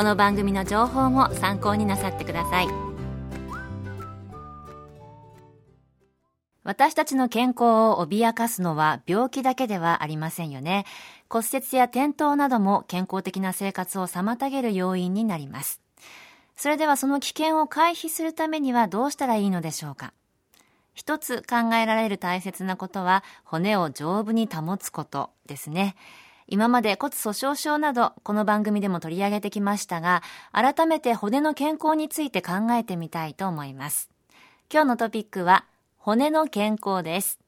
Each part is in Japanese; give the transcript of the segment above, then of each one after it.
この番組の情報も参考になさってください。私たちの健康を脅かすのは病気だけではありませんよね。骨折や転倒なども健康的な生活を妨げる要因になります。それではその危険を回避するためにはどうしたらいいのでしょうか。一つ考えられる大切なことは骨を丈夫に保つことですね。今まで骨粗鬆症などこの番組でも取り上げてきましたが、改めて骨の健康について考えてみたいと思います。今日のトピックは骨の健康です。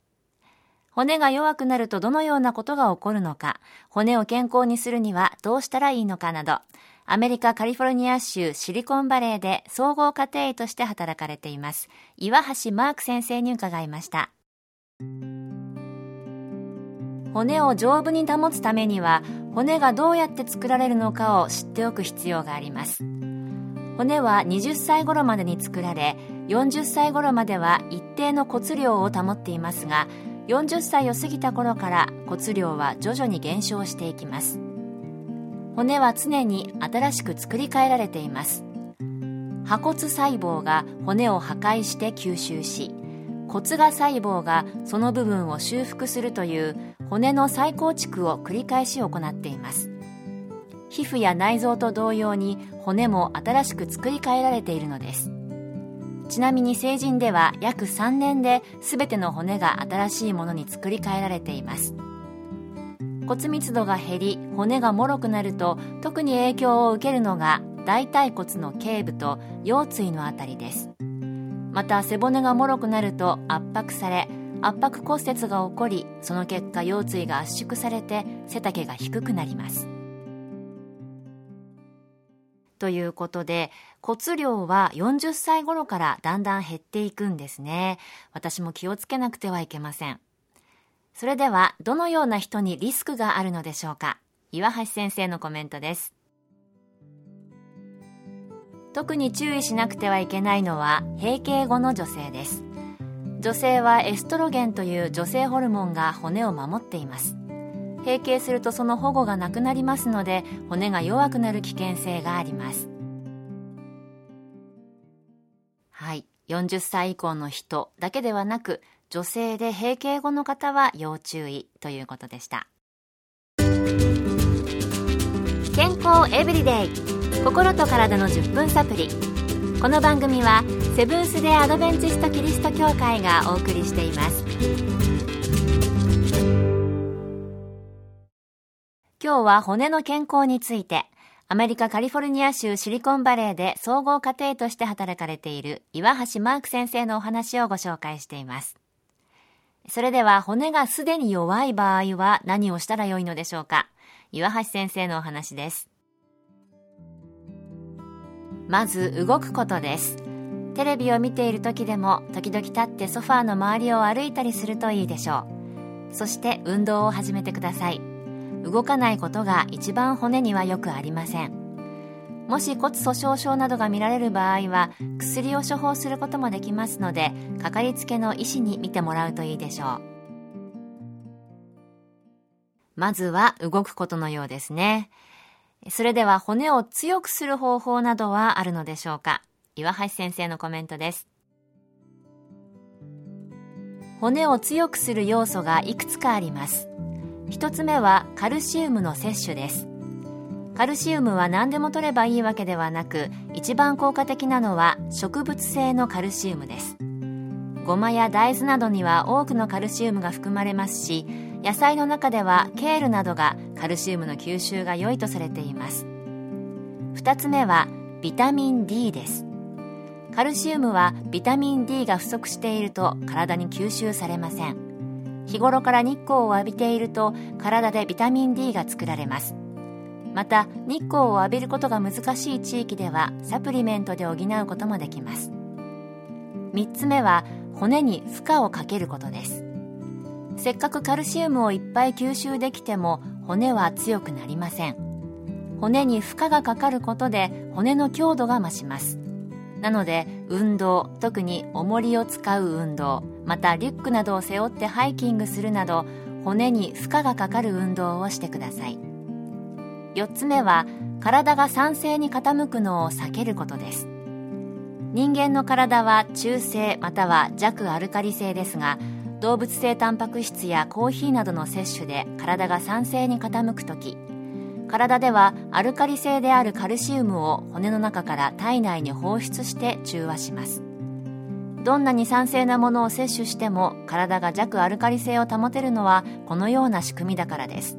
骨が弱くなるとどのようなことが起こるのか、骨を健康にするにはどうしたらいいのかなど、アメリカカリフォルニア州シリコンバレーで総合家庭医として働かれています。岩橋マーク先生に伺いました。骨を丈夫に保つためには骨がどうやって作られるのかを知っておく必要があります。骨は20歳頃までに作られ40歳頃までは一定の骨量を保っていますが40歳を過ぎた頃から骨量は徐々に減少していきます。骨は常に新しく作り変えられています。破骨細胞が骨を破壊して吸収し骨芽細胞がその部分を修復するという骨の再構築を繰り返し行っています。皮膚や内臓と同様に骨も新しく作り変えられているのです。ちなみに成人では約3年で全ての骨が新しいものに作り変えられています。骨密度が減り骨が脆くなると特に影響を受けるのが大腿骨の頸部と腰椎のあたりです。また背骨が脆くなると圧迫され圧迫骨折が起こりその結果腰椎が圧縮されて背丈が低くなります。ということで骨量は40歳頃からだんだん減っていくんですね。私も気をつけなくてはいけません。それではどのような人にリスクがあるのでしょうか？岩橋先生のコメントです。特に注意しなくてはいけないのは閉経後の女性です。女性はエストロゲンという女性ホルモンが骨を守っています。閉経するとその保護がなくなりますので骨が弱くなる危険性があります。はい。40歳以降の人だけではなく女性で閉経後の方は要注意ということでした。健康エブリデイ。心と体の10分サプリ。この番組はセブンス・デ・アドベンチスト・キリスト教会がお送りしています。今日は骨の健康についてアメリカカリフォルニア州シリコンバレーで総合家庭として働かれている岩橋マーク先生のお話をご紹介しています。それでは骨がすでに弱い場合は何をしたらよいのでしょうか？岩橋先生のお話です。まず動くことです。テレビを見ている時でも時々立ってソファーの周りを歩いたりするといいでしょう。そして運動を始めてください。動かないことが一番骨にはよくありません。もし骨粗鬆症などが見られる場合は薬を処方することもできますのでかかりつけの医師に見てもらうといいでしょう。まずは動くことのようですね。それでは骨を強くする方法などはあるのでしょうか？岩橋先生のコメントです。骨を強くする要素がいくつかあります。一つ目はカルシウムの摂取です。カカルシウムは何でも取ればいいわけではなく一番効果的なのは植物性のカルシウムです。ごまや大豆などには多くのカルシウムが含まれますし野菜の中ではケールなどがカルシウムの吸収が良いとされています。2つ目はビタミン D です。カルシウムはビタミン D が不足していると体に吸収されません。日頃から日光を浴びていると体でビタミン D が作られます。また日光を浴びることが難しい地域ではサプリメントで補うこともできます。3つ目は骨に負荷をかけることです。せっかくカルシウムをいっぱい吸収できても骨は強くなりません。骨に負荷がかかることで骨の強度が増します。なので運動特に重りを使う運動またリュックなどを背負ってハイキングするなど骨に負荷がかかる運動をしてください。4つ目は体が酸性に傾くのを避けることです。人間の体は中性または弱アルカリ性ですが動物性タンパク質やコーヒーなどの摂取で体が酸性に傾く時体ではアルカリ性であるカルシウムを骨の中から体内に放出して中和します。どんなに酸性なものを摂取しても体が弱アルカリ性を保てるのはこのような仕組みだからです。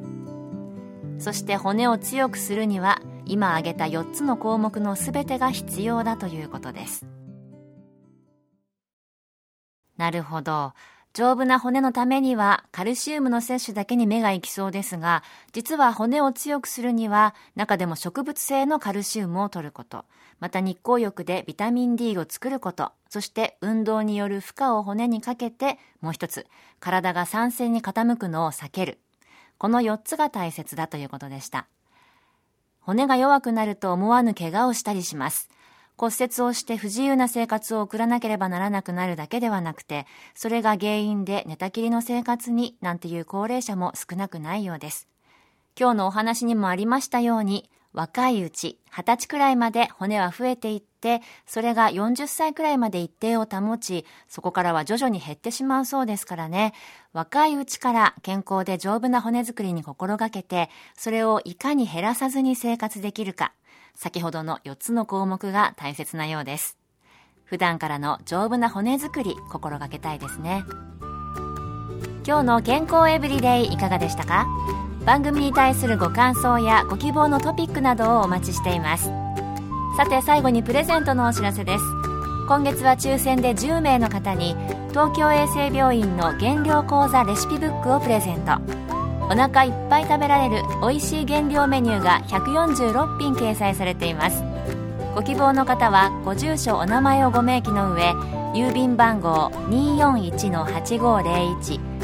そして骨を強くするには今挙げた4つの項目の全てが必要だということです。なるほど。丈夫な骨のためにはカルシウムの摂取だけに目が行きそうですが実は骨を強くするには中でも植物性のカルシウムを摂ること。また日光浴でビタミン D を作ること。そして運動による負荷を骨にかけてもう一つ。体が酸性に傾くのを避ける。この4つが大切だということでした。骨が弱くなると思わぬ怪我をしたりします骨折をして不自由な生活を送らなければならなくなるだけではなくて、それが原因で寝たきりの生活になんていう高齢者も少なくないようです。今日のお話にもありましたように、若いうち、20歳くらいまで骨は増えていって、それが40歳くらいまで一定を保ち、そこからは徐々に減ってしまうそうですからね、若いうちから健康で丈夫な骨作りに心がけて、それをいかに減らさずに生活できるか、先ほどの4つの項目が大切なようです。普段からの丈夫な骨作り心がけたいですね。今日の健康エブリデイいかがでしたか？番組に対するご感想やご希望のトピックなどをお待ちしています。さて最後にプレゼントのお知らせです。今月は抽選で10名の方に東京衛生病院の減量講座レシピブックをプレゼント。お腹いっぱい食べられる美味しい原料メニューが146品掲載されていますご希望の方はご住所お名前をご明記の上郵便番号241-8501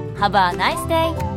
Have a nice day!